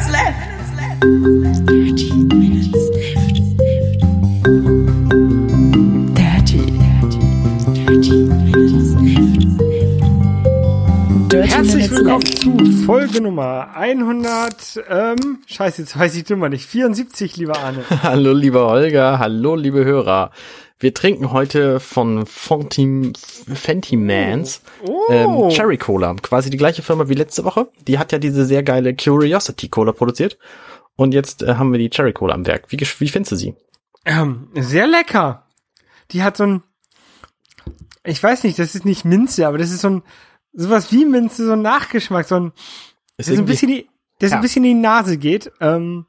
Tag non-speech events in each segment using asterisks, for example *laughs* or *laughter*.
minutes left. 30 minutes left. 30, 30 minutes left. Dirty Herzlich willkommen zu Folge Nummer 100, ähm, scheiße, jetzt weiß ich die Nummer nicht, 74, lieber Arne. *laughs* Hallo, lieber Holger. Hallo, liebe Hörer. Wir trinken heute von Fontim, Fentimans Oh. ähm, Cherry Cola. Quasi die gleiche Firma wie letzte Woche. Die hat ja diese sehr geile Curiosity Cola produziert. Und jetzt äh, haben wir die Cherry Cola am Werk. Wie, wie findest du sie? Ähm, sehr lecker. Die hat so ein, ich weiß nicht, das ist nicht Minze, aber das ist so ein, sowas wie Minze, so ein Nachgeschmack, so ein, das ist ein bisschen die, das Ja. ein bisschen in die Nase geht. Ähm,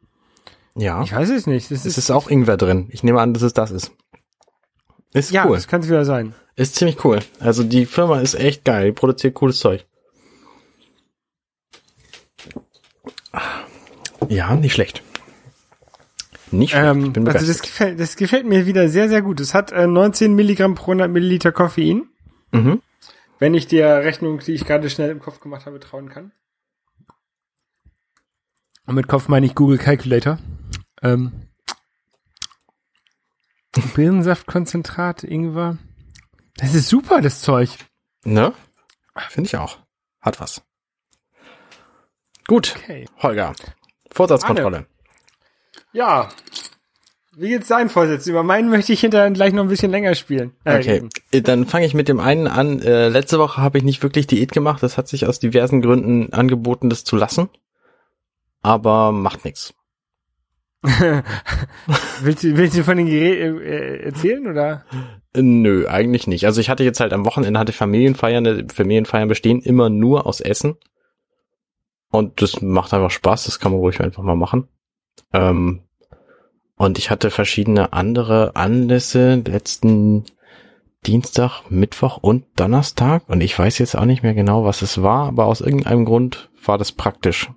Ja. ich weiß es nicht. Das Es ist, ist auch Ingwer drin. Ich nehme an, dass es das ist. Ist ja, cool. das kann es wieder sein. Ist ziemlich cool. Also die Firma ist echt geil. Die produziert cooles Zeug. Ja, nicht schlecht. Nicht schlecht. Ähm, ich bin also das gefällt, das gefällt mir wieder sehr, sehr gut. Es hat äh, 19 Milligramm pro 100 Milliliter Koffein. mhm. Wenn ich der Rechnung, die ich gerade schnell im Kopf gemacht habe, trauen kann. Und mit Kopf meine ich Google Calculator. Ähm, Birnensaftkonzentrat, Ingwer. Das ist super, das Zeug. Ne? Finde ich auch. Hat was. Gut, Okay. Holger. Vorsatzkontrolle. Ja. Wie geht's dein Vorsitz? Über meinen möchte ich hinterher gleich noch ein bisschen länger spielen. Äh, Okay, reden. äh, dann fange ich mit dem einen an. Äh, letzte Woche habe ich nicht wirklich Diät gemacht. Das hat sich aus diversen Gründen angeboten, das zu lassen. Aber macht nichts. *laughs* willst, du, willst du von den Geräten äh, erzählen oder? Äh, Nö, eigentlich nicht. Also ich hatte jetzt halt am Wochenende hatte Familienfeiern. Die Familienfeiern bestehen immer nur aus Essen. Und das macht einfach Spaß. Das kann man ruhig einfach mal machen. Ähm, und ich hatte verschiedene andere Anlässe letzten Dienstag, Mittwoch und Donnerstag. Und ich weiß jetzt auch nicht mehr genau, was es war, aber aus irgendeinem Grund war das praktisch.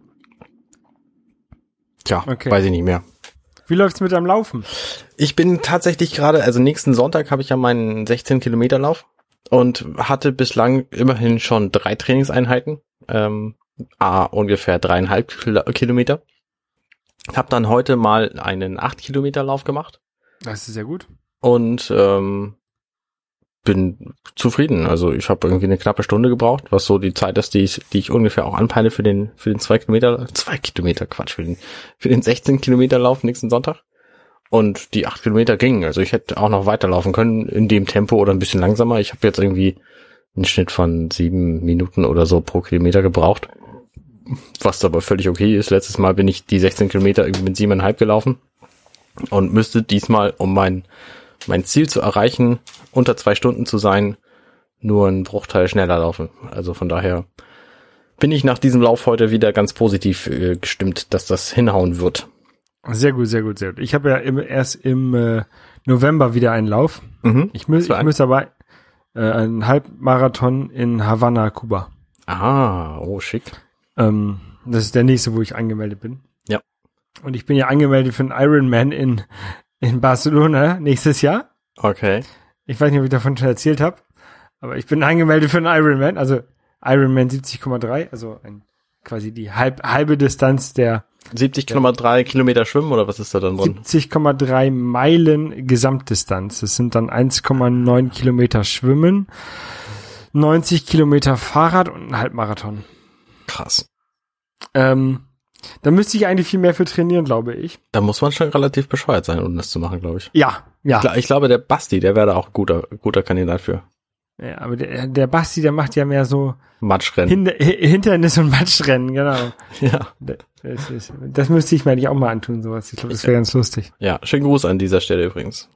Tja, Okay. weiß ich nicht mehr. Wie läuft's mit deinem Laufen? Ich bin tatsächlich gerade, also nächsten Sonntag habe ich ja meinen 16 Kilometer Lauf und hatte bislang immerhin schon drei Trainingseinheiten, ähm, a, ungefähr dreieinhalb Kil- Kilometer. Hab dann heute mal einen 8 Kilometer Lauf gemacht Das ist sehr gut. und ähm, bin zufrieden. Also ich habe irgendwie eine knappe Stunde gebraucht, was so die Zeit ist, die ich, die ich ungefähr auch anpeile für den für den zwei Kilometer, zwei Kilometer Quatsch für den für den 16 Kilometer Lauf nächsten Sonntag. Und die acht Kilometer gingen. Also ich hätte auch noch weiterlaufen können in dem Tempo oder ein bisschen langsamer. Ich habe jetzt irgendwie einen Schnitt von sieben Minuten oder so pro Kilometer gebraucht. Was aber völlig okay ist. Letztes Mal bin ich die 16 Kilometer irgendwie mit siebeneinhalb gelaufen und müsste diesmal, um mein, mein Ziel zu erreichen, unter zwei Stunden zu sein, nur einen Bruchteil schneller laufen. Also von daher bin ich nach diesem Lauf heute wieder ganz positiv äh, gestimmt, dass das hinhauen wird. Sehr gut, sehr gut, sehr gut. Ich habe ja im, erst im äh, November wieder einen Lauf. Mhm. Ich muss, ich ein? muss aber äh, einen Halbmarathon in Havanna, Kuba. Ah, oh, schick. Ähm, das ist der nächste, wo ich angemeldet bin. Ja. Und ich bin ja angemeldet für einen Ironman in, in Barcelona nächstes Jahr. Okay. Ich weiß nicht, ob ich davon schon erzählt habe, aber ich bin angemeldet für einen Ironman, also Ironman 70,3, also ein, quasi die halb, halbe Distanz der 70,3 Kilometer schwimmen oder was ist da dann drin? 70,3 Meilen Gesamtdistanz. Das sind dann 1,9 Kilometer Schwimmen, 90 Kilometer Fahrrad und ein Halbmarathon. Krass. Ähm, da müsste ich eigentlich viel mehr für trainieren, glaube ich. Da muss man schon relativ bescheuert sein, um das zu machen, glaube ich. Ja, ja. Ich glaube, der Basti, der wäre da auch ein guter, guter Kandidat für. ja aber der, der Basti, der macht ja mehr so Matschrennen. Hinder, Hi- Hindernis- und Matschrennen, genau. *laughs* Ja. Das, ist, das müsste ich mir eigentlich auch mal antun, sowas. Ich glaube, das wäre ganz lustig. Ja, schönen Gruß an dieser Stelle übrigens.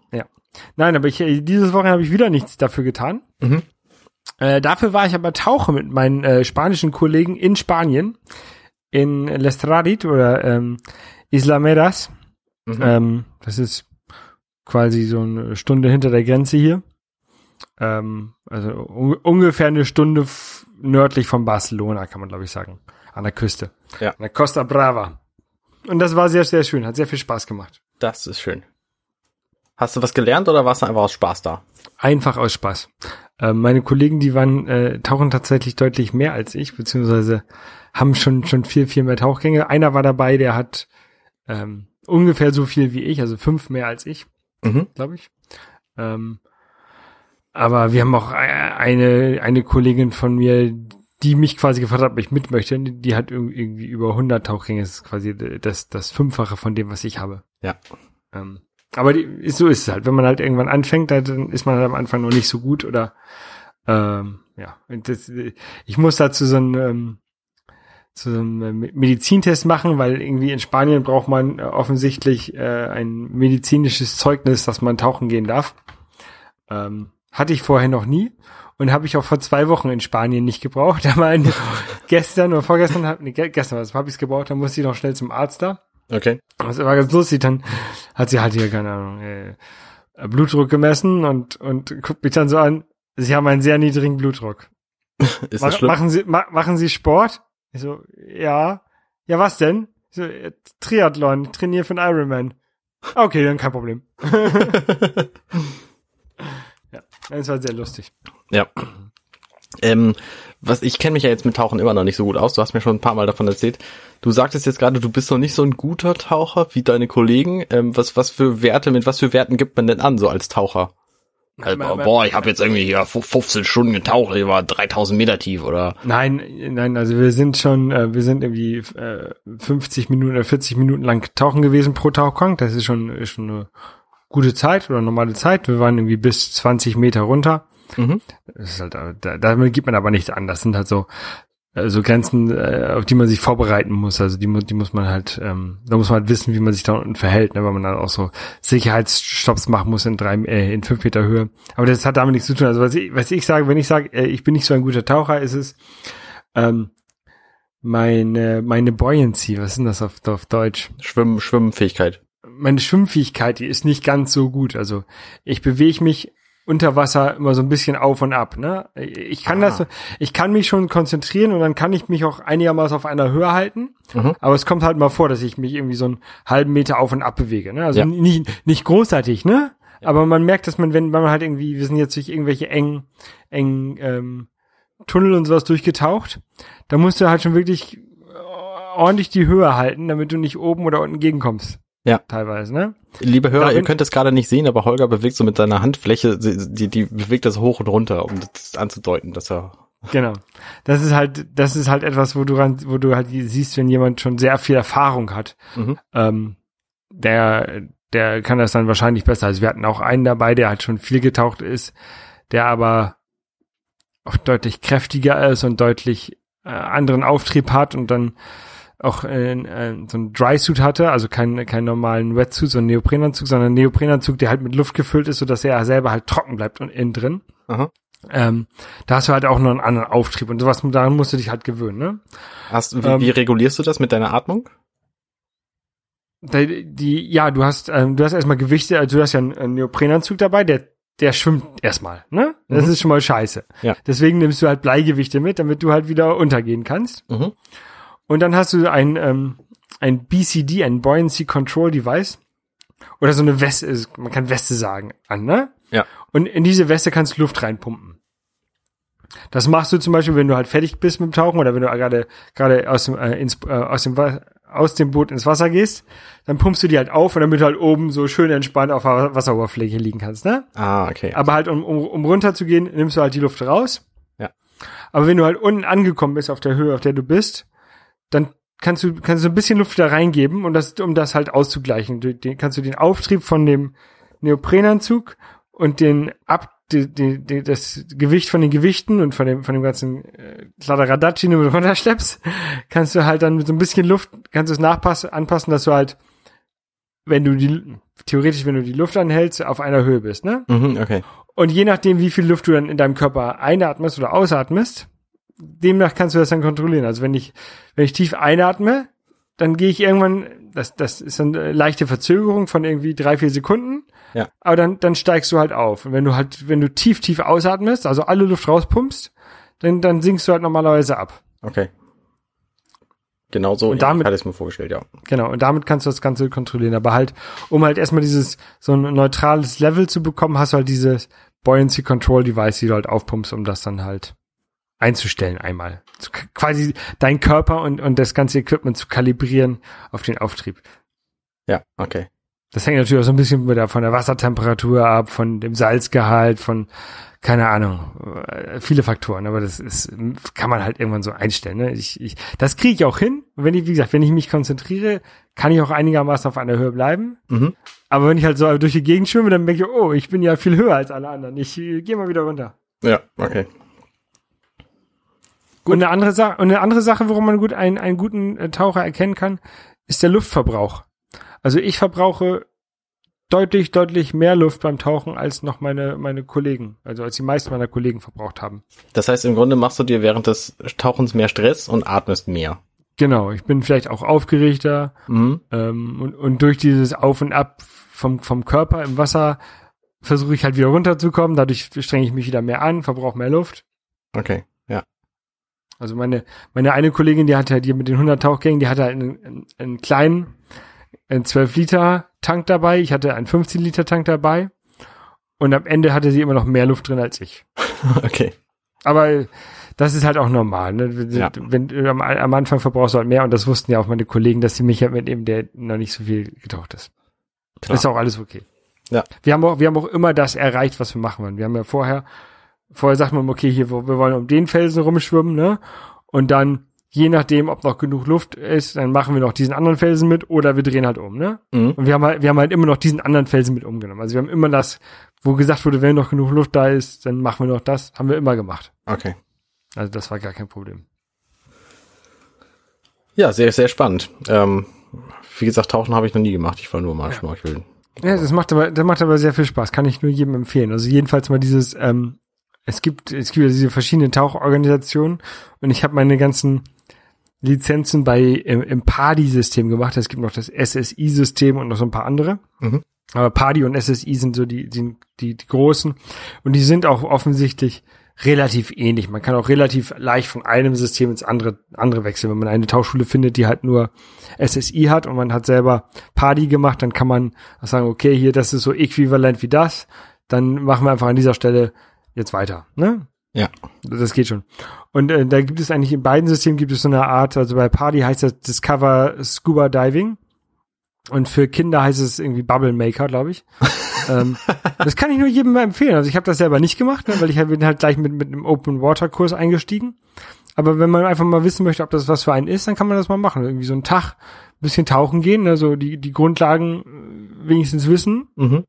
Nein, aber ich, äh, dieses Wochenende habe ich wieder nichts dafür getan. Mhm. Äh, dafür war ich aber tauchen mit meinen äh, spanischen Kollegen in Spanien, in Lestradit oder ähm, Isla Medas. Mhm. Ähm, das ist quasi so eine Stunde hinter der Grenze hier. Ähm, also un ungefähr eine Stunde nördlich von Barcelona, kann man glaube ich sagen. An der Küste. Ja. An der Costa Brava. Und das war sehr, sehr schön. Hat sehr viel Spaß gemacht. Das ist schön. Hast du was gelernt oder warst du einfach aus Spaß da? Einfach aus Spaß. Äh, meine Kollegen, die waren, äh, tauchen tatsächlich deutlich mehr als ich, beziehungsweise haben schon, schon viel, viel mehr Tauchgänge. Einer war dabei, der hat ähm, ungefähr so viel wie ich, also fünf mehr als ich, Mhm. glaube ich. Ähm, aber wir haben auch e- eine, eine Kollegin von mir, die mich quasi gefragt hat, ob ich mit möchte. Die hat irg- irgendwie über 100 Tauchgänge. Das ist quasi das, das Fünffache von dem, was ich habe. Ja. Ähm, aber die, so ist es halt. Wenn man halt irgendwann anfängt, dann ist man halt am Anfang noch nicht so gut oder ähm, ja. Das, ich muss dazu so ein ähm, zu so einem äh, Medizintest machen, weil irgendwie in Spanien braucht man äh, offensichtlich äh, ein medizinisches Zeugnis, dass man tauchen gehen darf. Ähm, hatte ich vorher noch nie und habe ich auch vor zwei Wochen in Spanien nicht gebraucht. *laughs* Aber ein- gestern oder vorgestern, hab, nee, ge- gestern habe ich es gebraucht, dann musste ich noch schnell zum Arzt da. Okay. Das war ganz lustig, dann hat sie halt hier, keine Ahnung, äh, Blutdruck gemessen und, und guckt mich dann so an, sie haben einen sehr niedrigen Blutdruck. *laughs* Ist das schlimm? machen Sie ma, machen Sie Sport? Ich so, ja. Ja, was denn? Ich so, äh, Triathlon, trainiere für einen Ironman. Okay, dann kein Problem. *laughs* ja, das war sehr lustig. Ja. Ähm, was ich kenne mich ja jetzt mit Tauchen immer noch nicht so gut aus. Du hast mir schon ein paar Mal davon erzählt. Du sagtest jetzt gerade, du bist noch nicht so ein guter Taucher wie deine Kollegen. Ähm, was was für Werte mit was für Werten gibt man denn an so als Taucher? Also, boah, ich habe jetzt irgendwie hier 15 Stunden getaucht, ich war 3000 Meter tief oder Nein, nein, also wir sind schon, äh, wir sind irgendwie äh, 50 Minuten oder 40 Minuten lang tauchen gewesen pro Tauchgang. Das ist schon, ist schon eine gute Zeit oder normale Zeit. Wir waren irgendwie bis 20 Meter runter. Mhm. Das ist halt, äh, da, damit gibt man aber nichts an. Das sind halt so, äh, so Grenzen, äh, auf die man sich vorbereiten muss. Also die, die muss man halt, ähm, da muss man halt wissen, wie man sich da unten verhält, ne, weil man dann auch so Sicherheitsstopps machen muss in drei, äh, in fünf Meter Höhe. Aber das hat damit nichts zu tun. Also was ich, was ich sage, wenn ich sage, äh, ich bin nicht so ein guter Taucher, ist es ähm, meine meine Buoyancy. Was ist denn das auf, auf Deutsch? Schwimm Schwimmfähigkeit. meine Schwimmfähigkeit, die ist nicht ganz so gut. Also ich bewege mich unter Wasser immer so ein bisschen auf und ab. Ne? Ich kann Ah. das, ich kann mich schon konzentrieren und dann kann ich mich auch einigermaßen auf einer Höhe halten. Mhm. Aber es kommt halt mal vor, dass ich mich irgendwie so einen halben Meter auf und ab bewege. Ne? Also Ja. nicht, nicht großartig, ne? Aber man merkt, dass man, wenn, wenn man halt irgendwie, wir sind jetzt durch irgendwelche engen, engen ähm, Tunnel und sowas durchgetaucht, da musst du halt schon wirklich äh, ordentlich die Höhe halten, damit du nicht oben oder unten gegenkommst. Ja. Teilweise, ne? Liebe Hörer, Ja, ihr könnt es gerade nicht sehen, aber Holger bewegt so mit seiner Handfläche, die, die bewegt das hoch und runter, um das anzudeuten, dass er Genau. Das ist halt, das ist halt etwas, wo du ran, wo du halt siehst, wenn jemand schon sehr viel Erfahrung hat, Mhm. ähm, der, der kann das dann wahrscheinlich besser. Also wir hatten auch einen dabei, der halt schon viel getaucht ist, der aber auch deutlich kräftiger ist und deutlich äh, anderen Auftrieb hat und dann auch äh, äh, so ein Dry-Suit hatte, also keinen keinen normalen Wetsuit, so einen Neoprenanzug, sondern einen Neoprenanzug, der halt mit Luft gefüllt ist, sodass er selber halt trocken bleibt und innen drin. Aha. Ähm, da hast du halt auch noch einen anderen Auftrieb und sowas, daran musst du dich halt gewöhnen, ne? Hast, wie, Ähm, wie regulierst du das mit deiner Atmung? Die, die, ja, du hast, ähm, du hast erstmal Gewichte, also du hast ja einen, einen Neoprenanzug dabei, der, der schwimmt erstmal, ne? Das Mhm. ist schon mal scheiße. Ja. Deswegen nimmst du halt Bleigewichte mit, damit du halt wieder untergehen kannst. Mhm. Und dann hast du ein, ähm, ein BCD, ein Buoyancy Control Device. Oder so eine Weste, also man kann Weste sagen, an, ne? Ja. Und in diese Weste kannst du Luft reinpumpen. Das machst du zum Beispiel, wenn du halt fertig bist mit dem Tauchen oder wenn du gerade gerade aus dem äh, ins, äh, aus dem aus dem Boot ins Wasser gehst, dann pumpst du die halt auf und damit du halt oben so schön entspannt auf der Wasseroberfläche liegen kannst, ne? Ah, okay. Aber halt um, um, um runter zu gehen, nimmst du halt die Luft raus. Ja. Aber wenn du halt unten angekommen bist auf der Höhe, auf der du bist, dann kannst du kannst du ein bisschen Luft da reingeben und das um das halt auszugleichen. Du, den, kannst du den Auftrieb von dem Neoprenanzug und den ab die, die, die, das Gewicht von den Gewichten und von dem von dem ganzen äh, Kladderadatsch, den du runterschleppst, kannst du halt dann mit so ein bisschen Luft kannst du es nachpassen anpassen, dass du halt wenn du die theoretisch wenn du die Luft anhältst auf einer Höhe bist, ne? Mhm, okay. Und je nachdem, wie viel Luft du dann in deinem Körper einatmest oder ausatmest, demnach kannst du das dann kontrollieren. Also wenn ich, wenn ich tief einatme, dann gehe ich irgendwann, das, das ist eine leichte Verzögerung von irgendwie drei, vier Sekunden. Ja. Aber dann, dann steigst du halt auf. Und wenn du halt, wenn du tief, tief ausatmest, also alle Luft rauspumpst, dann, dann sinkst du halt normalerweise ab. Okay. Genau so Und damit- hatte ich es mir vorgestellt, ja. Genau, und damit kannst du das Ganze kontrollieren. Aber halt, um halt erstmal dieses, so ein neutrales Level zu bekommen, hast du halt dieses Buoyancy Control Device, die du halt aufpumpst, um das dann halt einzustellen einmal. Zu, quasi dein Körper und, und das ganze Equipment zu kalibrieren auf den Auftrieb. Ja, okay. Das hängt natürlich auch so ein bisschen mit der, von der Wassertemperatur ab, von dem Salzgehalt, von, keine Ahnung, äh, viele Faktoren, aber das ist, kann man halt irgendwann so einstellen. Ne? Ich, ich, das kriege ich auch hin. Wenn ich, wie gesagt, wenn ich mich konzentriere, kann ich auch einigermaßen auf einer Höhe bleiben. Mhm. Aber wenn ich halt so durch die Gegend schwimme, dann merke ich, oh, ich bin ja viel höher als alle anderen. Ich äh, gehe mal wieder runter. Ja, okay. Und eine andere Sache, und eine andere Sache, worum man gut einen, einen guten äh, Taucher erkennen kann, ist der Luftverbrauch. Also ich verbrauche deutlich, deutlich mehr Luft beim Tauchen als noch meine, meine Kollegen, also als die meisten meiner Kollegen verbraucht haben. Das heißt, im Grunde machst du dir während des Tauchens mehr Stress und atmest mehr. Genau, ich bin vielleicht auch aufgeregter Mhm. ähm, und, und durch dieses Auf und Ab vom, vom Körper im Wasser versuche ich halt wieder runterzukommen, dadurch strenge ich mich wieder mehr an, verbrauche mehr Luft. Okay. Also meine, meine eine Kollegin, die hatte halt hier mit den 100 Tauchgängen, die hatte halt einen, einen, einen kleinen, einen 12 Liter Tank dabei. Ich hatte einen 15 Liter Tank dabei. Und am Ende hatte sie immer noch mehr Luft drin als ich. *laughs* Okay. Aber das ist halt auch normal. Ne? Wenn, Ja. wenn, am, am Anfang verbrauchst du halt mehr und das wussten ja auch meine Kollegen, dass sie mich halt mitnehmen, der noch nicht so viel getaucht ist. Klar. Ist auch alles okay. Ja. Wir haben auch, wir haben auch immer das erreicht, was wir machen wollen. Wir haben ja vorher, vorher sagt man, okay, hier, wir wollen um den Felsen rumschwimmen, ne? Und dann, je nachdem, ob noch genug Luft ist, dann machen wir noch diesen anderen Felsen mit oder wir drehen halt um, ne? Mhm. Und wir haben halt, wir haben halt immer noch diesen anderen Felsen mit umgenommen. Also wir haben immer das, wo gesagt wurde, wenn noch genug Luft da ist, dann machen wir noch das, haben wir immer gemacht. Okay. Also das war gar kein Problem. Ja, sehr, sehr spannend. Ähm, wie gesagt, Tauchen habe ich noch nie gemacht. Ich war nur mal schnorcheln. Ja, das macht aber, das macht aber sehr viel Spaß. Kann ich nur jedem empfehlen. Also jedenfalls mal dieses, ähm, es gibt, es gibt ja diese verschiedenen Tauchorganisationen und ich habe meine ganzen Lizenzen bei im, im PADI-System gemacht. Es gibt noch das SSI-System und noch so ein paar andere. Mhm. Aber PADI und SSI sind so die, die, die, die großen und die sind auch offensichtlich relativ ähnlich. Man kann auch relativ leicht von einem System ins andere, andere wechseln. Wenn man eine Tauchschule findet, die halt nur SSI hat und man hat selber Party gemacht, dann kann man sagen, okay, hier, das ist so äquivalent wie das, dann machen wir einfach an dieser Stelle jetzt weiter. Ne? Ja. Das geht schon. Und äh, da gibt es eigentlich in beiden Systemen gibt es so eine Art, also bei Party heißt das Discover Scuba Diving und für Kinder heißt es irgendwie Bubble Maker, glaube ich. *laughs* ähm, das kann ich nur jedem mal empfehlen. Also ich habe das selber nicht gemacht, ne, weil ich halt, bin halt gleich mit, mit einem Open Water Kurs eingestiegen. Aber wenn man einfach mal wissen möchte, ob das was für einen ist, dann kann man das mal machen. Irgendwie so einen Tag ein bisschen tauchen gehen, ne, so die, die Grundlagen äh, wenigstens wissen Mhm.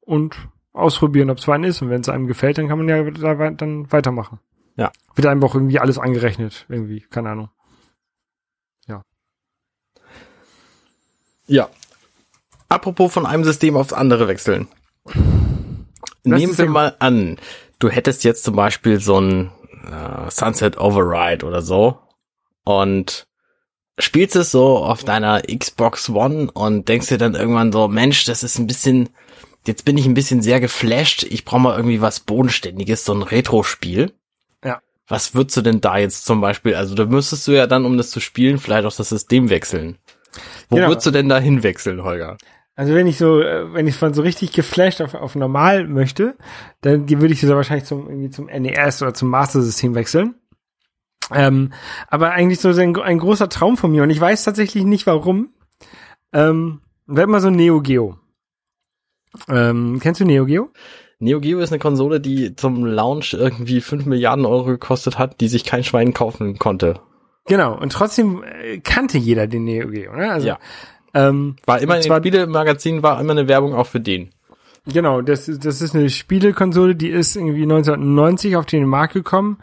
und ausprobieren, ob es für einen ist. Und wenn es einem gefällt, dann kann man ja da wei- dann weitermachen. Ja. Wird einem auch irgendwie alles angerechnet, irgendwie, keine Ahnung. Ja. Apropos von einem System aufs andere wechseln. Nehmen ist wir mal an, du hättest jetzt zum Beispiel so ein äh, Sunset Override oder so und spielst es so auf deiner Xbox One und denkst dir dann irgendwann so, Mensch, das ist ein bisschen, jetzt bin ich ein bisschen sehr geflasht, ich brauche mal irgendwie was Bodenständiges, so ein Retro-Spiel. Ja. Was würdest du denn da jetzt zum Beispiel, also da müsstest du ja dann, um das zu spielen, vielleicht auch das System wechseln. Wo Genau. würdest du denn da hinwechseln, Holger? Also wenn ich so, äh, wenn ich von so richtig geflasht auf, auf normal möchte, dann würde ich so wahrscheinlich zum, irgendwie zum NES oder zum Master-System wechseln. Ähm, aber eigentlich so ein, ein großer Traum von mir und ich weiß tatsächlich nicht warum. Ähm, wäre immer so Neo Geo. Ähm, kennst du Neo Geo? Neo Geo ist eine Konsole, die zum Launch irgendwie 5 Milliarden Euro gekostet hat, die sich kein Schwein kaufen konnte. Genau. Und trotzdem äh, kannte jeder den Neo Geo. Ne? Also, Ja. Ähm, War immer in den Spielemagazinen war immer eine Werbung auch für den. Genau, das, ist- das ist eine Spielekonsole, die ist irgendwie 1990 auf den Markt gekommen.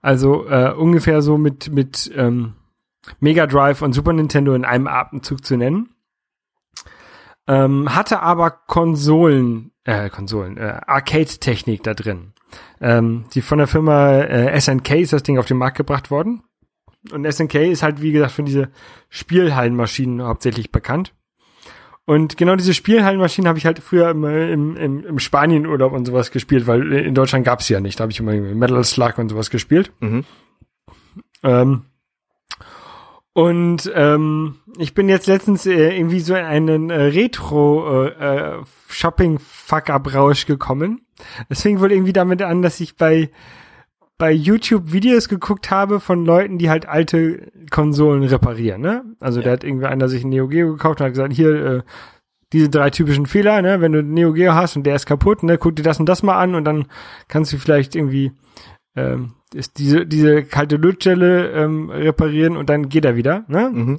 Also äh, ungefähr so mit, mit ähm, Mega Drive und Super Nintendo in einem Atemzug zu nennen. Ähm, hatte aber Konsolen, äh, Konsolen, äh, Arcade-Technik da drin. Ähm, die von der Firma äh, SNK ist das Ding auf den Markt gebracht worden. Und SNK ist halt, wie gesagt, für diese Spielhallenmaschinen hauptsächlich bekannt. Und genau diese Spielhallenmaschinen habe ich halt früher im, im, im, im Spanienurlaub und sowas gespielt, weil in Deutschland gab's sie ja nicht. Da habe ich immer Metal Slug und sowas gespielt. Mhm. Ähm, und ähm, ich bin jetzt letztens äh, irgendwie so in einen äh, Retro äh, äh, gekommen Es fing wohl irgendwie damit an, dass ich bei bei YouTube Videos geguckt habe von Leuten, die halt alte Konsolen reparieren, ne? Also Ja. da hat irgendwie einer sich ein Neo Geo gekauft und hat gesagt, hier, äh, diese drei typischen Fehler, ne? Wenn du ein Neo Geo hast und der ist kaputt, ne? Guck dir das und das mal an und dann kannst du vielleicht irgendwie ähm, ist diese, diese kalte Lötstelle ähm, reparieren und dann geht er wieder, ne? Mhm.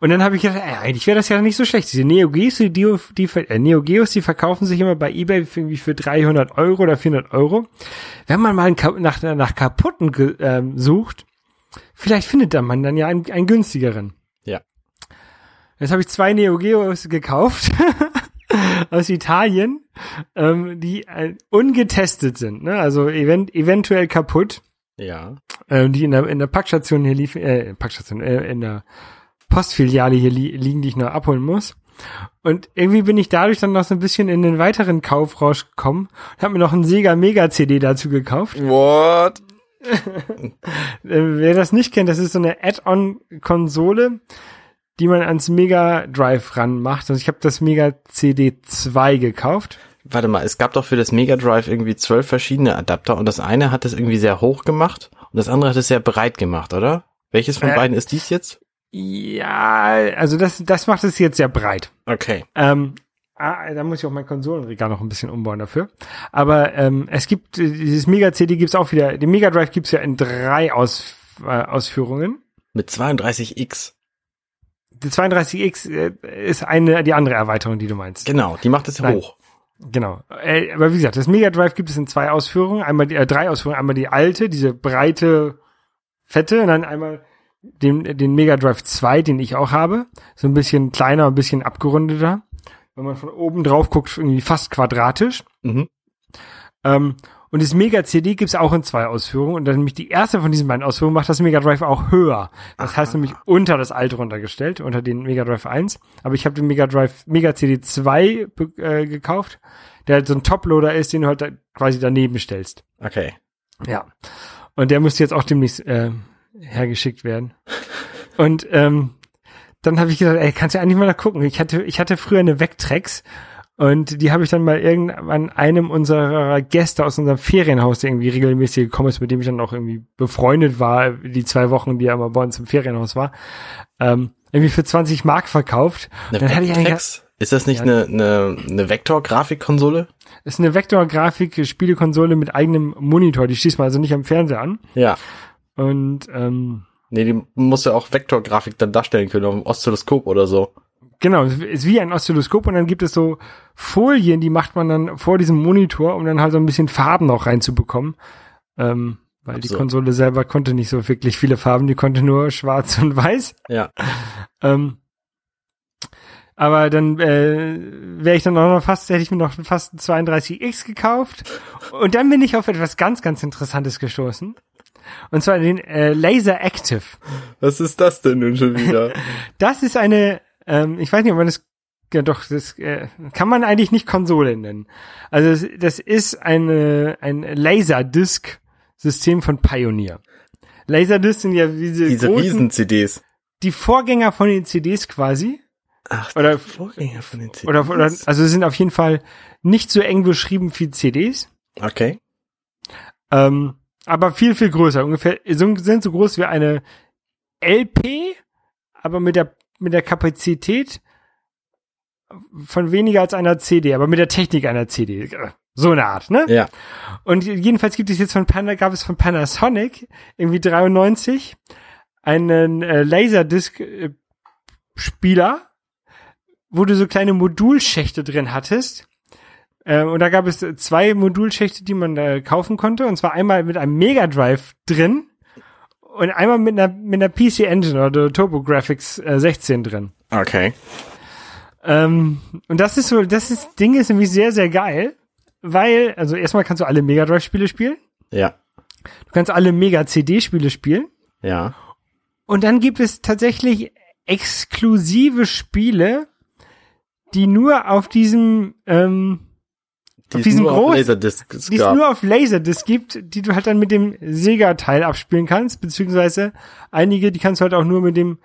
Und dann habe ich gedacht, ey, eigentlich wäre das ja nicht so schlecht. Diese Neo Geos, die, die, äh, Neo Geos, die verkaufen sich immer bei eBay für, irgendwie für 300 Euro oder 400 Euro. Wenn man mal nach, nach kaputten ähm, sucht, vielleicht findet da man dann ja einen, einen günstigeren. Ja. Jetzt habe ich zwei Neo Geos gekauft *laughs* aus Italien, ähm, die äh, ungetestet sind, ne? also event eventuell kaputt Ja. äh, die in der, in der Packstation hier lief, äh, Packstation, äh, in der Postfiliale hier li liegen, die ich noch abholen muss. Und irgendwie bin ich dadurch dann noch so ein bisschen in den weiteren Kaufrausch gekommen und habe mir noch einen Sega Mega CD dazu gekauft. What? *laughs* Äh, wer das nicht kennt, das ist so eine Add-on-Konsole, die man ans Mega Drive ranmacht. Also ich habe das Mega CD 2 gekauft. Warte mal, es gab doch für das Mega Drive irgendwie zwölf verschiedene Adapter und das eine hat es irgendwie sehr hoch gemacht und das andere hat es sehr breit gemacht, oder? Welches von Äh. beiden ist dies jetzt? Ja, also das, das macht es jetzt sehr breit. Okay. Ähm, ah, da muss ich auch mein Konsolenregal noch ein bisschen umbauen dafür. Aber ähm, es gibt äh, dieses Mega CD gibt's auch wieder. Den Mega Drive gibt's ja in drei Aus, äh, Ausführungen. Mit 32X. Die 32X äh, ist eine die andere Erweiterung, die du meinst. Genau, die macht es hoch. Genau. Äh, aber wie gesagt, das Mega Drive gibt es in zwei Ausführungen. Einmal die, äh, drei Ausführungen. Einmal die alte, diese breite, fette, und dann einmal den, den Mega Drive 2, den ich auch habe. So ein bisschen kleiner, ein bisschen abgerundeter. Wenn man von oben drauf guckt, irgendwie fast quadratisch. Mhm. Ähm, und das Mega CD gibt's auch in zwei Ausführungen. Und dann nämlich die erste von diesen beiden Ausführungen macht das Mega Drive auch höher. Das heißt nämlich unter das alte runtergestellt, unter den Mega Drive 1. Aber ich habe den Mega Drive Mega CD 2 be- äh, gekauft, der halt so ein Toploader ist, den du halt da quasi daneben stellst. Okay. Ja. Und der müsste jetzt auch demnächst äh, hergeschickt werden. *laughs* Und ähm, dann habe ich gedacht, ey, kannst du eigentlich mal da gucken. Ich hatte, ich hatte früher eine Vectrex und die habe ich dann mal irgendwann einem unserer Gäste aus unserem Ferienhaus, der irgendwie regelmäßig gekommen ist, mit dem ich dann auch irgendwie befreundet war, die zwei Wochen, die er mal bei uns im Ferienhaus war, ähm, irgendwie für 20 Mark verkauft. Eine Dann hatte ich eigentlich-? Ist das nicht Ja. eine, eine, eine Vektor-Grafikkonsole? Ist eine Vektorgrafik-Spielekonsole mit eigenem Monitor. Die schließt man also nicht am Fernseher an. Ja. Und ähm, Nee, die muss ja auch Vektorgrafik dann darstellen können auf dem Oszilloskop oder so. Genau, es ist wie ein Oszilloskop und dann gibt es so Folien, die macht man dann vor diesem Monitor, um dann halt so ein bisschen Farben noch reinzubekommen. Ähm, weil die Absurd. Konsole selber konnte nicht so wirklich viele Farben, die konnte nur schwarz und weiß. Ja. Ähm, aber dann äh, wäre ich dann auch noch fast, hätte ich mir noch fast einen 32X gekauft. Und dann bin ich auf etwas ganz, ganz Interessantes gestoßen. Und zwar den äh, Laser Active. Was ist das denn nun schon wieder? *laughs* Das ist eine, ähm, ich weiß nicht, ob man das, ja doch, das äh, kann man eigentlich nicht Konsole nennen. Also das, das ist eine, ein Laserdisc-System von Pioneer. Laserdisc sind ja diese, Diese großen, Riesen-CDs. die Vorgänger von den CDs quasi. Ach, Oder- Vorgänger von den CDs. Oder, oder also sind auf jeden Fall nicht so eng beschrieben wie CDs. Okay. Ähm, aber viel, viel größer. Ungefähr sind so groß wie eine LP, aber mit der, mit der Kapazität von weniger als einer CD, aber mit der Technik einer CD. So eine Art, ne? Ja. Und jedenfalls gibt es jetzt von Pana, gab es von Panasonic irgendwie 93 einen äh, Laserdisc-Spieler, wo du so kleine Modulschächte drin hattest. Äh, und da gab es zwei Modulschächte, die man da kaufen konnte. Und zwar einmal mit einem Mega Drive drin und einmal mit einer, mit einer PC Engine oder TurboGrafx äh, 16 drin. Okay. Ähm, und das ist so, das ist, Ding ist nämlich sehr, sehr geil, weil, also erstmal kannst du alle Mega Drive Spiele spielen. Ja. Du kannst alle Mega CD Spiele spielen. Ja. Und dann gibt es tatsächlich exklusive Spiele, die nur auf diesem, ähm, Die diesen nur auf Laserdiscs die es nur auf Laserdisc gibt, die du halt dann mit dem Sega-Teil abspielen kannst, beziehungsweise einige, die kannst du halt auch nur mit dem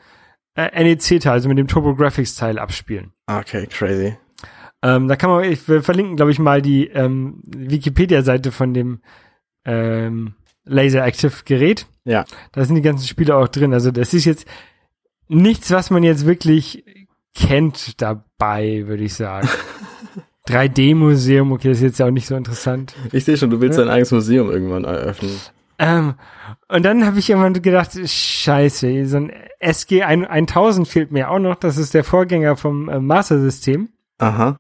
äh, NEC-Teil, also mit dem TurboGrafx-Teil abspielen. Okay, crazy. Ähm, da kann man, ich wir verlinken, glaube ich, mal die ähm, Wikipedia-Seite von dem ähm, Laser Active Gerät. Ja. Da sind die ganzen Spiele auch drin. Also das ist jetzt nichts, was man jetzt wirklich kennt dabei, würde ich sagen. *laughs* 3D-Museum, okay, das ist jetzt auch nicht so interessant. Ich sehe schon, du willst dein eigenes Museum irgendwann eröffnen. Ähm, und dann habe ich irgendwann gedacht, scheiße, so ein SG 1000 fehlt mir auch noch. Das ist der Vorgänger vom äh, Master-System. Aha.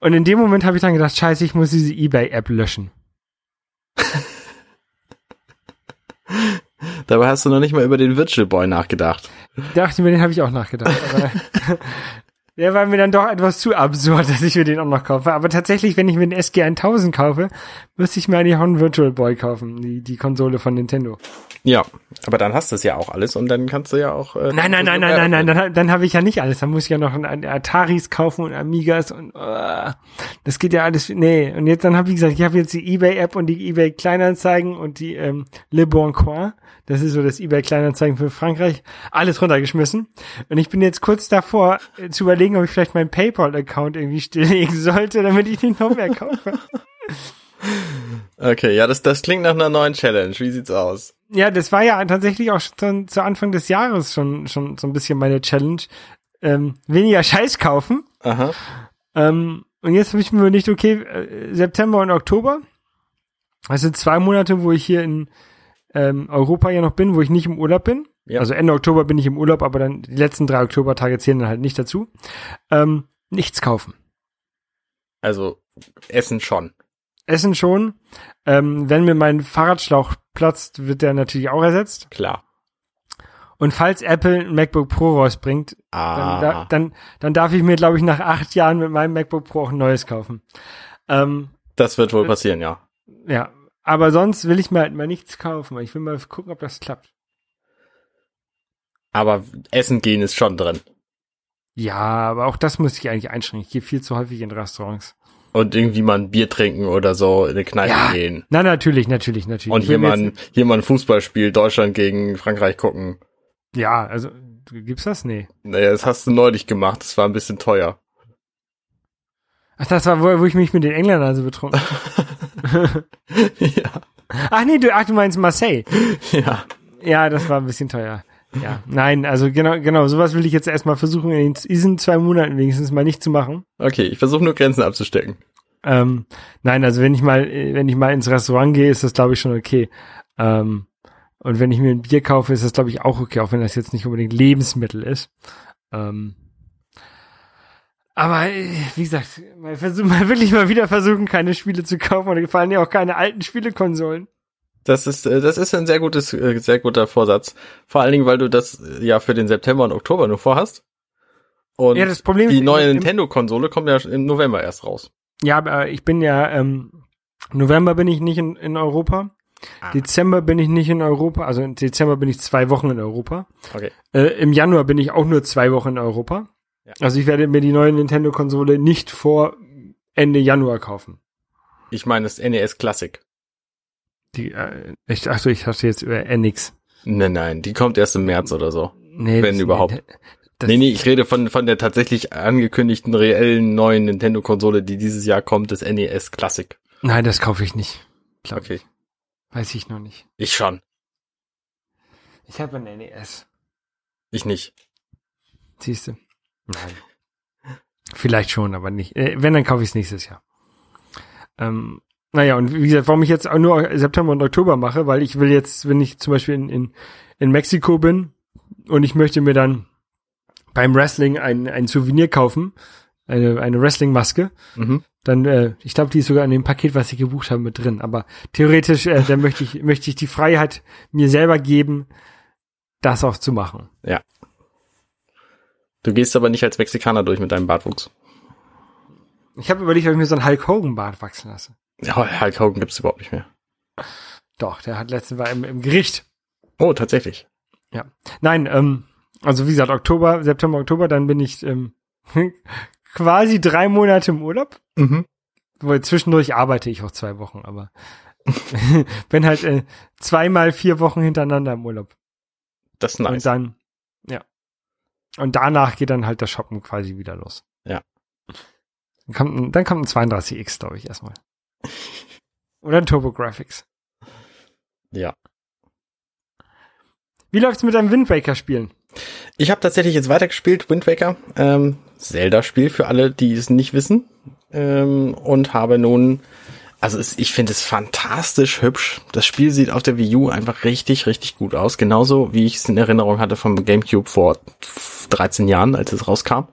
Und in dem Moment habe ich dann gedacht, scheiße, ich muss diese Ebay-App löschen. *laughs* Dabei hast du noch nicht mal über den Virtual Boy nachgedacht. Dachte mir, den habe ich auch nachgedacht. *laughs* Der war mir dann doch etwas zu absurd, *laughs* dass ich mir den auch noch kaufe. Aber tatsächlich, wenn ich mir den SG 1000 kaufe, müsste ich mir eigentlich auch einen Virtual Boy kaufen, die, die Konsole von Nintendo. Ja, aber dann hast du es ja auch alles und dann kannst du ja auch. Äh, Nein, nein, nein, nein, nein, nein, dann, dann habe ich ja nicht alles. Dann muss ich ja noch ein, Ataris kaufen und Amigas und uh, das geht ja alles. Nee, und jetzt dann habe ich gesagt, ich habe jetzt die eBay-App und die eBay Kleinanzeigen und die ähm, Le Bon Coin. Das ist so das eBay Kleinanzeigen für Frankreich. Alles runtergeschmissen. Und ich bin jetzt kurz davor äh, zu überlegen, ob ich vielleicht meinen PayPal-Account irgendwie stilllegen sollte, damit ich nicht noch mehr kaufe. *laughs* Okay, ja, das, das klingt nach einer neuen Challenge. Wie sieht's aus? Ja, das war ja tatsächlich auch schon zu Anfang des Jahres schon, schon so ein bisschen meine Challenge. Ähm, weniger Scheiß kaufen. Aha. Ähm, und jetzt habe ich mir überlegt, okay, äh, September und Oktober. Das sind zwei Monate, wo ich hier in ähm, Europa ja noch bin, wo ich nicht im Urlaub bin. Ja. Also Ende Oktober bin ich im Urlaub, aber dann die letzten drei Oktobertage zählen dann halt nicht dazu. Ähm, nichts kaufen. Also Essen schon. Essen schon. Ähm, wenn mir mein Fahrradschlauch platzt, wird der natürlich auch ersetzt. Klar. Und falls Apple ein MacBook Pro rausbringt, Ah. dann, da, dann, dann darf ich mir, glaube ich, nach acht Jahren mit meinem MacBook Pro auch ein neues kaufen. Ähm, das wird wohl passieren, ja. ja, aber sonst will ich mir halt mal nichts kaufen. Ich will mal gucken, ob das klappt. Aber Essen gehen ist schon drin. Ja, aber auch das muss ich eigentlich einschränken. Ich gehe viel zu häufig in Restaurants. Und irgendwie mal ein Bier trinken oder so in eine Kneipe Ja. gehen. Na, natürlich, natürlich, natürlich. Und hier mal, ein, hier mal ein Fußballspiel Deutschland gegen Frankreich gucken. Ja, also, gibt's das? Nee. Naja, das hast du neulich gemacht. Das war ein bisschen teuer. Ach, das war, wo, wo ich mich mit den Engländern so betrunken. *laughs* ja. ach nee, du, ach, du meinst Marseille. Ja. Ja, das war ein bisschen teuer. Ja, nein, also genau, genau, sowas will ich jetzt erstmal versuchen, in diesen zwei Monaten wenigstens mal nicht zu machen. Okay, ich versuche nur Grenzen abzustecken. Ähm, nein, also wenn ich mal, wenn ich mal ins Restaurant gehe, ist das glaube ich schon okay. Ähm, und wenn ich mir ein Bier kaufe, ist das glaube ich auch okay, auch wenn das jetzt nicht unbedingt Lebensmittel ist. Ähm, aber äh, wie gesagt, mal, versuch, *laughs* mal will ich mal wieder versuchen, keine Spiele zu kaufen und gefallen ja auch keine alten Spielekonsolen. Das ist, äh, das ist ein sehr gutes, äh, sehr guter Vorsatz. Vor allen Dingen, weil du das äh, ja für den September und Oktober nur vorhast. Und Ja, das Problem die ist, neue Nintendo-Konsole kommt ja im November erst raus. Ja, aber ich bin ja, ähm, November bin ich nicht in, in Europa. Ah. Dezember bin ich nicht in Europa. Also im Dezember bin ich zwei Wochen in Europa. Okay. Äh, Im Januar bin ich auch nur zwei Wochen in Europa. Ja. Also ich werde mir die neue Nintendo-Konsole nicht vor Ende Januar kaufen. Ich meine das NES Classic. Die, äh, ich dachte, ich dachte jetzt über NX. Nein, nein, die kommt erst im März oder so. Nee, Wenn das- überhaupt. Das, nee, nee, ich rede von, von der tatsächlich angekündigten reellen neuen Nintendo-Konsole, die dieses Jahr kommt, das NES Classic. Nein, das kaufe ich nicht. Okay. ich. Weiß ich noch nicht. Ich schon. Ich habe ein NES. Ich nicht. Siehst du? Nein. Vielleicht schon, aber nicht. Äh, wenn, dann kaufe ich es nächstes Jahr. Ähm, naja, und wie gesagt, warum ich jetzt auch nur September und Oktober mache, weil ich will jetzt, wenn ich zum Beispiel in, in, in Mexiko bin und ich möchte mir dann beim Wrestling ein, ein Souvenir kaufen, eine, eine Wrestling-Maske, Mhm. dann, äh, ich glaube, die ist sogar in dem Paket, was ich gebucht habe, mit drin. Aber theoretisch, äh, dann möchte ich, möchte ich die Freiheit mir selber geben, das auch zu machen. Du gehst aber nicht als Mexikaner durch mit deinem Bartwuchs. Ich habe überlegt, ob ich mir so einen Hulk Hogan Bart wachsen lasse. Ja, Hulk Hogan gibt's überhaupt nicht mehr. Doch, der hat letztens war im, im Gericht. Oh, tatsächlich. Ja. Nein, ähm, also wie gesagt, Oktober, September, Oktober, dann bin ich ähm, *laughs* quasi drei Monate im Urlaub. Mhm. Wo zwischendurch arbeite ich auch zwei Wochen, aber *laughs* bin halt äh, zweimal vier Wochen hintereinander im Urlaub. Das ist Und nice. dann, ja. Und danach geht dann halt das Shoppen quasi wieder los. Ja. Dann kommt ein, dann kommt ein 32X, glaube ich, erstmal. Oder ein Turbo Graphics. Ja. Wie läuft's mit deinem Wind Waker Spielen? Ich habe tatsächlich jetzt weitergespielt, Wind Waker, ähm, Zelda-Spiel für alle, die es nicht wissen. Ähm, und habe nun, also es, ich finde es fantastisch hübsch. Das Spiel sieht auf der Wii U einfach richtig, richtig gut aus. Genauso wie ich es in Erinnerung hatte vom GameCube vor 13 Jahren, als es rauskam.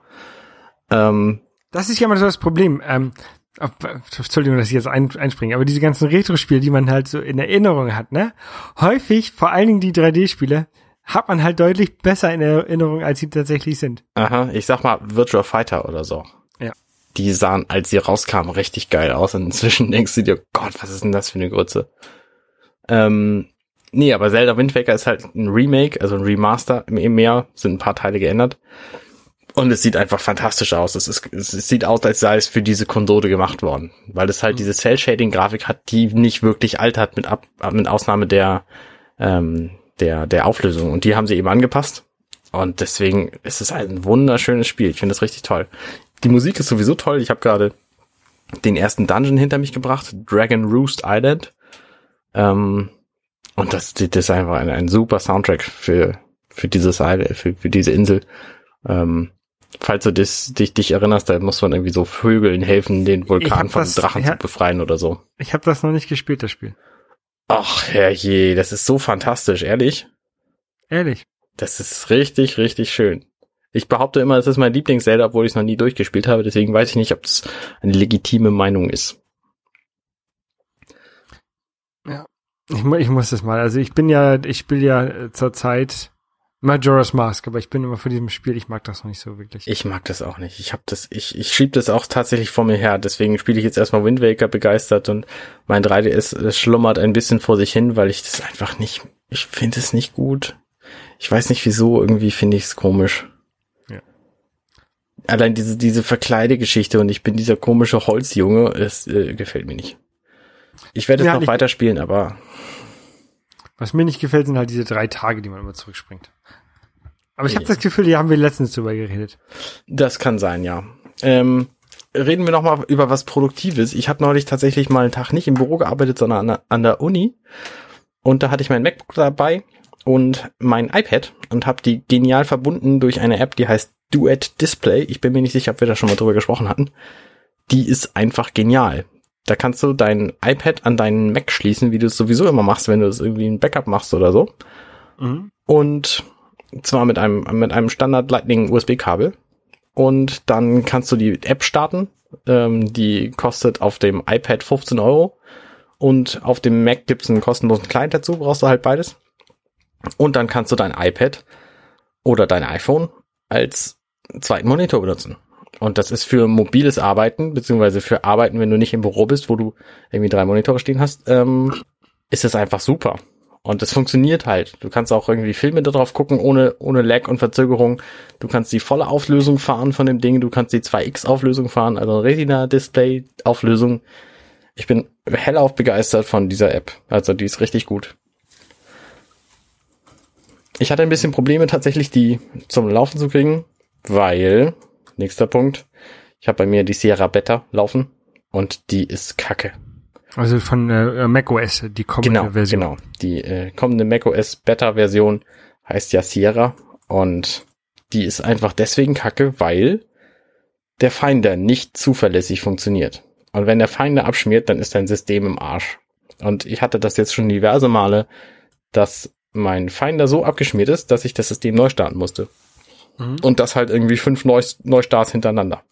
Ähm, Das ist ja immer so das Problem. Ähm, Entschuldigung, dass ich jetzt ein, einspringe, aber diese ganzen Retro-Spiele, die man halt so in Erinnerung hat, ne? Häufig, vor allen Dingen die 3D-Spiele, hat man halt deutlich besser in Erinnerung, als sie tatsächlich sind. aha, ich sag mal Virtual Fighter oder so. Ja. Die sahen, als sie rauskamen, richtig geil aus. Und inzwischen *laughs* denkst du dir, Gott, was ist denn das für eine Grütze? Ähm, nee, aber Zelda Wind Waker ist halt ein Remake, also ein Remaster im mehr, sind ein paar Teile geändert. Und es sieht einfach fantastisch aus. Es, ist, es sieht aus, als sei es für diese Konsole gemacht worden. Weil es halt diese Cell-Shading-Grafik hat, die nicht wirklich altert, mit, Ab mit Ausnahme der, ähm, der, der Auflösung. Und die haben sie eben angepasst. Und deswegen ist es ein wunderschönes Spiel. Ich finde das richtig toll. Die Musik ist sowieso toll. Ich habe gerade den ersten Dungeon hinter mich gebracht, Dragon Roost Island. Ähm, und das, das ist einfach ein, ein super Soundtrack für, für dieses Island, für, für diese Insel. Ähm, falls du das, dich, dich erinnerst, da muss man irgendwie so Vögeln helfen, den Ich Vulkan von das- Drachen ja. zu befreien oder so. Ich habe das noch nicht gespielt, das Spiel. Ach, herrje, das ist so fantastisch, ehrlich. Ehrlich. Das ist richtig, richtig schön. Ich behaupte immer, es ist mein Lieblings-Zelda, obwohl ich es noch nie durchgespielt habe, deswegen weiß ich nicht, ob das eine legitime Meinung ist. Ich, mu- ich muss das mal. Also ich bin ja, ich spiele ja äh, zurzeit Majora's Mask, aber ich bin immer vor diesem Spiel, ich mag das noch nicht so wirklich. Ich mag das auch nicht. Ich habe das, ich, ich schieb das auch tatsächlich vor mir her. Deswegen spiele ich jetzt erstmal Wind Waker begeistert und mein 3DS äh, schlummert ein bisschen vor sich hin, weil ich das einfach nicht, ich finde es nicht gut. Ich weiß nicht wieso, irgendwie finde ich es komisch. Ja. Allein diese, diese Verkleidegeschichte und ich bin dieser komische Holzjunge, es äh, gefällt mir nicht. Ich werde es Ja, noch weiterspielen, aber Was mir nicht gefällt, sind halt diese drei Tage, die man immer zurückspringt. Aber ich habe das Gefühl, die haben wir letztens drüber geredet. Das kann sein, ja. Ähm, reden wir noch mal über was Produktives. Ich habe neulich tatsächlich mal einen Tag nicht im Büro gearbeitet, sondern an der, an der Uni. Und da hatte ich mein MacBook dabei und mein iPad und habe die genial verbunden durch eine App, die heißt Duet Display. Ich bin mir nicht sicher, ob wir da schon mal drüber gesprochen hatten. Die ist einfach genial. Da kannst du dein iPad an deinen Mac schließen, wie du es sowieso immer machst, wenn du das irgendwie ein Backup machst oder so. Mhm. Und zwar mit einem, mit einem Standard Lightning USB-Kabel. Und dann kannst du die App starten. Ähm, die kostet auf dem iPad 15 Euro. Und auf dem Mac gibt's einen kostenlosen Client dazu, brauchst du halt beides. Und dann kannst du dein iPad oder dein iPhone als zweiten Monitor benutzen. Und das ist für mobiles Arbeiten, beziehungsweise für Arbeiten, wenn du nicht im Büro bist, wo du irgendwie drei Monitore stehen hast, ähm, ist es einfach super. Und es funktioniert halt. Du kannst auch irgendwie Filme darauf gucken, ohne, ohne Lag und Verzögerung. Du kannst die volle Auflösung fahren von dem Ding. Du kannst die 2X Auflösung fahren, also Retina Display Auflösung. Ich bin hellauf begeistert von dieser App. Also die ist richtig gut. Ich hatte ein bisschen Probleme tatsächlich, die zum Laufen zu kriegen, weil, nächster Punkt, ich habe bei mir die Sierra Beta laufen und die ist kacke. Also von äh, macOS, die kommende Genau, Version. genau. Die äh, kommende macOS Beta-Version heißt ja Sierra und die ist einfach deswegen kacke, weil der Finder nicht zuverlässig funktioniert. Und wenn der Finder abschmiert, dann ist dein System im Arsch. Und ich hatte das jetzt schon diverse Male, dass mein Finder so abgeschmiert ist, dass ich das System neu starten musste. Mhm. Und das halt irgendwie fünf Neu Neustarts hintereinander.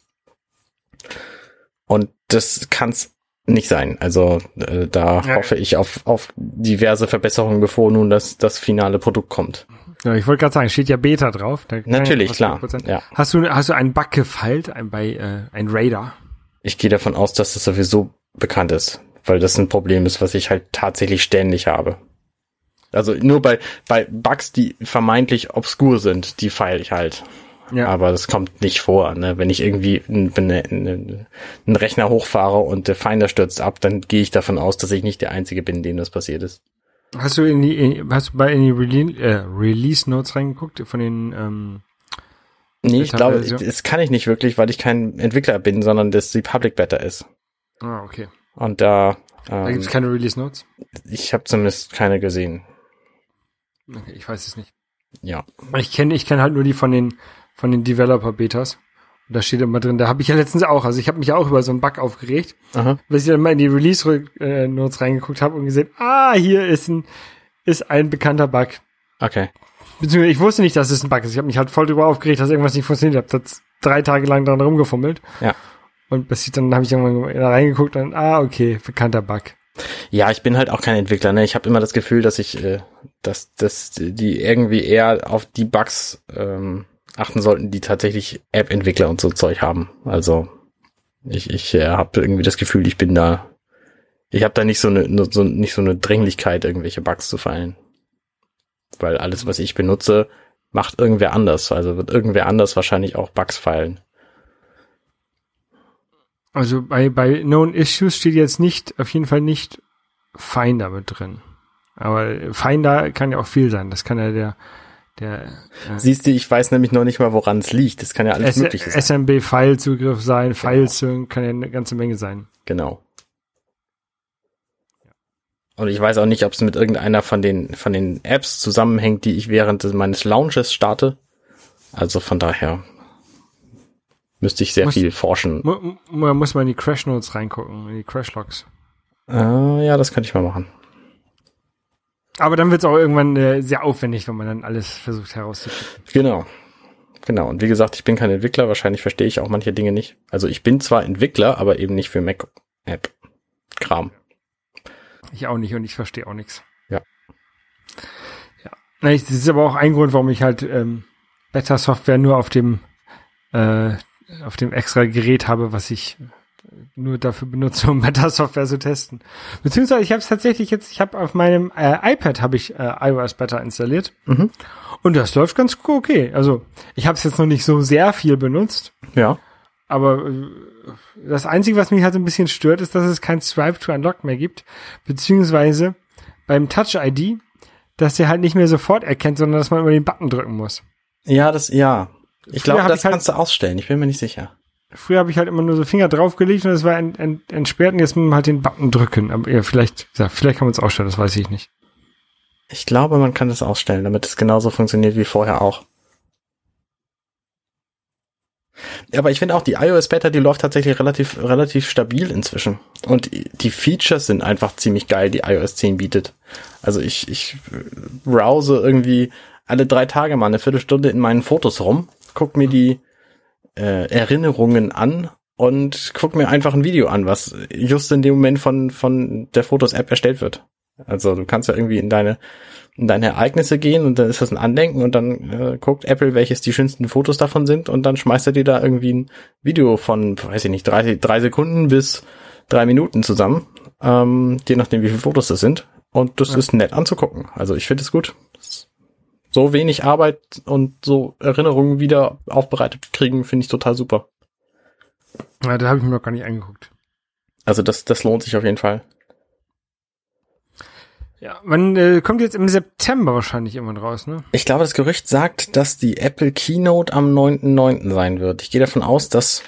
Und das kann's nicht sein. Also äh, da Ja. hoffe ich auf, auf diverse Verbesserungen, bevor nun das, das finale Produkt kommt. Ja, ich wollte gerade sagen, steht ja Beta drauf. Natürlich, klar. 100%. Ja. Hast du, hast du einen Bug gefeilt, ein, bei, äh, ein Raider? Ich gehe davon aus, dass das sowieso bekannt ist, weil das ein Problem ist, was ich halt tatsächlich ständig habe. Also nur bei, bei Bugs, die vermeintlich obskur sind, die feile ich halt. Ja. Aber das kommt nicht vor. Ne? Wenn ich irgendwie einen, einen, einen Rechner hochfahre und der Finder stürzt ab, dann gehe ich davon aus, dass ich nicht der Einzige bin, dem das passiert ist. Hast du in die, in, hast du bei in die Rele äh, Release Notes reingeguckt von den ähm, Nee, ich glaube, das kann ich nicht wirklich, weil ich kein Entwickler bin, sondern das die Public Beta ist. Ah, okay. Und da, Da ähm, gibt's keine Release Notes? ich habe zumindest keine gesehen. Okay, ich weiß es nicht. Ja. Ich kenne ich kenn halt nur die von den, von den Developer-Betas. Und da steht immer drin, da habe ich ja letztens auch, also ich habe mich ja auch über so einen Bug aufgeregt, Aha. bis ich dann mal in die Release-Notes reingeguckt habe und gesehen, ah, hier ist ein, ist ein bekannter Bug. Okay. Beziehungsweise ich wusste nicht, dass es ein Bug ist. Ich habe mich halt voll drüber aufgeregt, dass irgendwas nicht funktioniert. Ich habe da drei Tage lang dran rumgefummelt. Ja. Und bis ich dann habe ich irgendwann da reingeguckt und ah, okay, bekannter Bug. Ja, ich bin halt auch kein Entwickler. Ne? Ich habe immer das Gefühl, dass ich, äh, dass, dass die irgendwie eher auf die Bugs ähm, achten sollten, die tatsächlich App-Entwickler und so Zeug haben. Also ich, ich äh, habe irgendwie das Gefühl, ich bin da, ich habe da nicht so eine, nur so, nicht so eine Dringlichkeit, irgendwelche Bugs zu feilen. Weil alles, was ich benutze, macht irgendwer anders. Also wird irgendwer anders wahrscheinlich auch Bugs feilen. Also bei, bei Known Issues steht jetzt nicht, auf jeden Fall nicht Finder mit drin. Aber Finder kann ja auch viel sein. Das kann ja der, der äh, Siehst du, ich weiß nämlich noch nicht mal, woran es liegt. Das kann ja alles S- Mögliche sein. SMB-File-Zugriff sein, File-Sync kann ja eine ganze Menge sein. Genau. Und ich weiß auch nicht, ob es mit irgendeiner von den, von den Apps zusammenhängt, die ich während meines Launches starte. Also von daher müsste ich sehr Muss- viel forschen. Mu mu- muss man in die Crash Notes reingucken, in die Crash Logs. Äh, ja, das könnte ich mal machen. Aber dann wird es auch irgendwann äh, sehr aufwendig, wenn man dann alles versucht herauszukriegen. Genau. Genau. Und wie gesagt, ich bin kein Entwickler. Wahrscheinlich verstehe ich auch manche Dinge nicht. Also ich bin zwar Entwickler, aber eben nicht für Mac-App-Kram. Ich auch nicht und ich verstehe auch nichts. Ja. Ja. Das ist aber auch ein Grund, warum ich halt ähm, Beta-Software nur auf dem äh, auf dem extra Gerät habe, was ich nur dafür benutze, *laughs* um Beta-Software zu testen. Beziehungsweise ich habe es tatsächlich jetzt, ich habe auf meinem äh, iPad habe ich äh, iOS Beta installiert Mhm. und das läuft ganz okay. Also ich habe es jetzt noch nicht so sehr viel benutzt, Ja. aber äh, das Einzige, was mich halt so ein bisschen stört, ist, dass es kein Swipe to Unlock mehr gibt, beziehungsweise beim Touch ID, dass der halt nicht mehr sofort erkennt, sondern dass man immer den Button drücken muss. Ja, das, ja. Ich glaube, das ich halt- kannst du ausstellen. Ich bin mir nicht sicher. Früher habe ich halt immer nur so Finger draufgelegt und es war ent, ent, entsperrt und jetzt muss man halt den Button drücken. Aber ja, vielleicht, ja, vielleicht kann man es ausstellen, das weiß ich nicht. Ich glaube, man kann das ausstellen, damit es genauso funktioniert wie vorher auch. Ja, Aber ich finde auch die iOS Beta, die läuft tatsächlich relativ, relativ stabil inzwischen. Und die Features sind einfach ziemlich geil, die iOS 10 bietet. Also ich, ich browse irgendwie alle drei Tage mal eine Viertelstunde in meinen Fotos rum, guck mir die äh, Erinnerungen an und guck mir einfach ein Video an, was just in dem Moment von, von der Fotos-App erstellt wird. Also du kannst ja irgendwie in deine in deine Ereignisse gehen und dann ist das ein Andenken und dann äh, guckt Apple, welches die schönsten Fotos davon sind und dann schmeißt er dir da irgendwie ein Video von, weiß ich nicht, drei, drei Sekunden bis drei Minuten zusammen, ähm, je nachdem wie viele Fotos das sind. Und das Ja. ist nett anzugucken. Also ich finde es gut. So wenig Arbeit und so Erinnerungen wieder aufbereitet kriegen, finde ich total super. Ja, da habe ich mir noch gar nicht angeguckt. Also das, das lohnt sich auf jeden Fall. Ja, man äh, kommt jetzt im September wahrscheinlich irgendwann raus, ne? Ich glaube, das Gerücht sagt, dass die Apple Keynote am 9.9. sein wird. Ich gehe davon aus, dass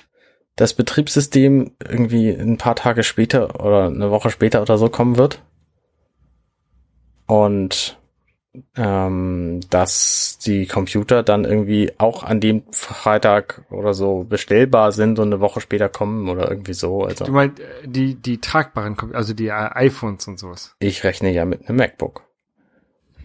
das Betriebssystem irgendwie ein paar Tage später oder eine Woche später oder so kommen wird. Und ähm, dass die Computer dann irgendwie auch an dem Freitag oder so bestellbar sind und eine Woche später kommen oder irgendwie so. Also Du meinst äh, die die tragbaren, also die äh, iPhones und sowas. Ich rechne ja mit einem MacBook.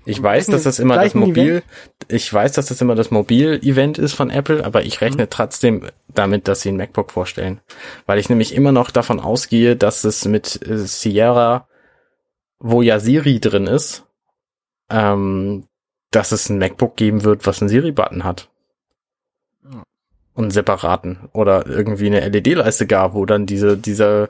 Ich weiß, dass das immer das Mobil, Event? ich weiß, dass das immer das Mobil-Event ist von Apple, aber ich rechne Mhm. trotzdem damit, dass sie ein MacBook vorstellen. Weil ich nämlich immer noch davon ausgehe, dass es mit äh, Sierra, wo ja Siri drin ist, ähm, dass es ein MacBook geben wird, was einen Siri-Button hat. Ja. Und einen separaten. Oder irgendwie eine LED-Leiste gab, wo dann diese, diese,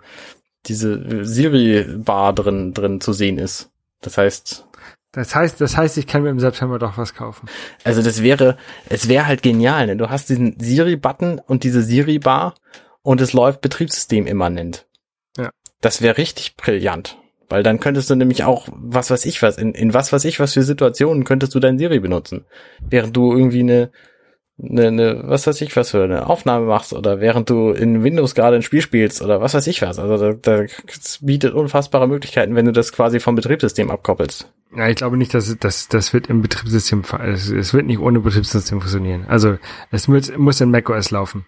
diese Siri-Bar drin, drin zu sehen ist. Das heißt, Das heißt, das heißt, ich kann mir im September doch was kaufen. also das wäre, es wäre halt genial, ne? Du hast diesen Siri-Button und diese Siri-Bar und es läuft Betriebssystem immanent. Ja. Das wäre richtig brillant. Weil dann könntest du nämlich auch, was weiß ich was, in, in was weiß ich was für Situationen könntest du dein Siri benutzen. Während du irgendwie eine, eine, eine, was weiß ich was für eine Aufnahme machst oder während du in Windows gerade ein Spiel spielst oder was weiß ich was. Also da, da es bietet unfassbare Möglichkeiten, wenn du das quasi vom Betriebssystem abkoppelst. Ja, ich glaube nicht, dass es- das das wird im Betriebssystem es, es wird nicht ohne Betriebssystem funktionieren. Also es muss, muss in macOS laufen.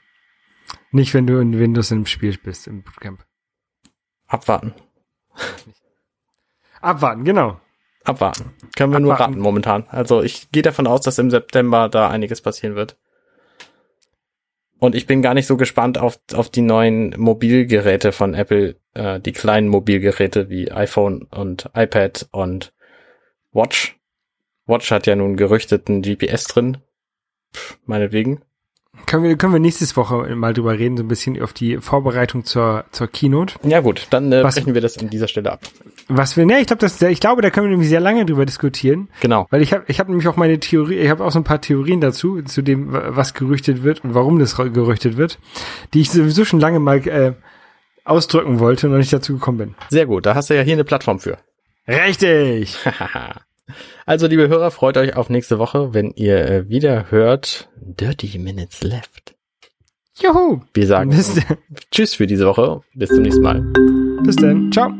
Nicht wenn du in Windows im Spiel bist im Bootcamp. Abwarten. Abwarten, genau. Abwarten. Können wir nur Abwarten. raten momentan. Also ich gehe davon aus, dass im September da einiges passieren wird. Und ich bin gar nicht so gespannt auf, auf die neuen Mobilgeräte von Apple, äh, die kleinen Mobilgeräte wie iPhone und iPad und Watch. Watch hat ja nun gerüchteten GPS drin. Pff, meinetwegen. Können wir können wir nächstes Woche mal drüber reden, so ein bisschen auf die Vorbereitung zur zur Keynote. Ja gut, dann äh, Was- brechen wir das an dieser Stelle ab. Was wir, ne, ich glaube, das ich glaube, da können wir nämlich sehr lange drüber diskutieren. Genau. Weil ich habe ich hab nämlich auch meine Theorie, ich habe auch so ein paar Theorien dazu, zu dem, wa- was gerüchtet wird und warum das gerüchtet wird, die ich sowieso schon lange mal äh, ausdrücken wollte und noch nicht dazu gekommen bin. Sehr gut, da hast du ja hier eine Plattform für. Richtig! *laughs* also, liebe Hörer, freut euch auf nächste Woche, wenn ihr äh, wieder hört Dirty Minutes Left. Juhu! Wir sagen Bis, Tschüss für diese Woche. Bis zum nächsten Mal. bis dann. Ciao!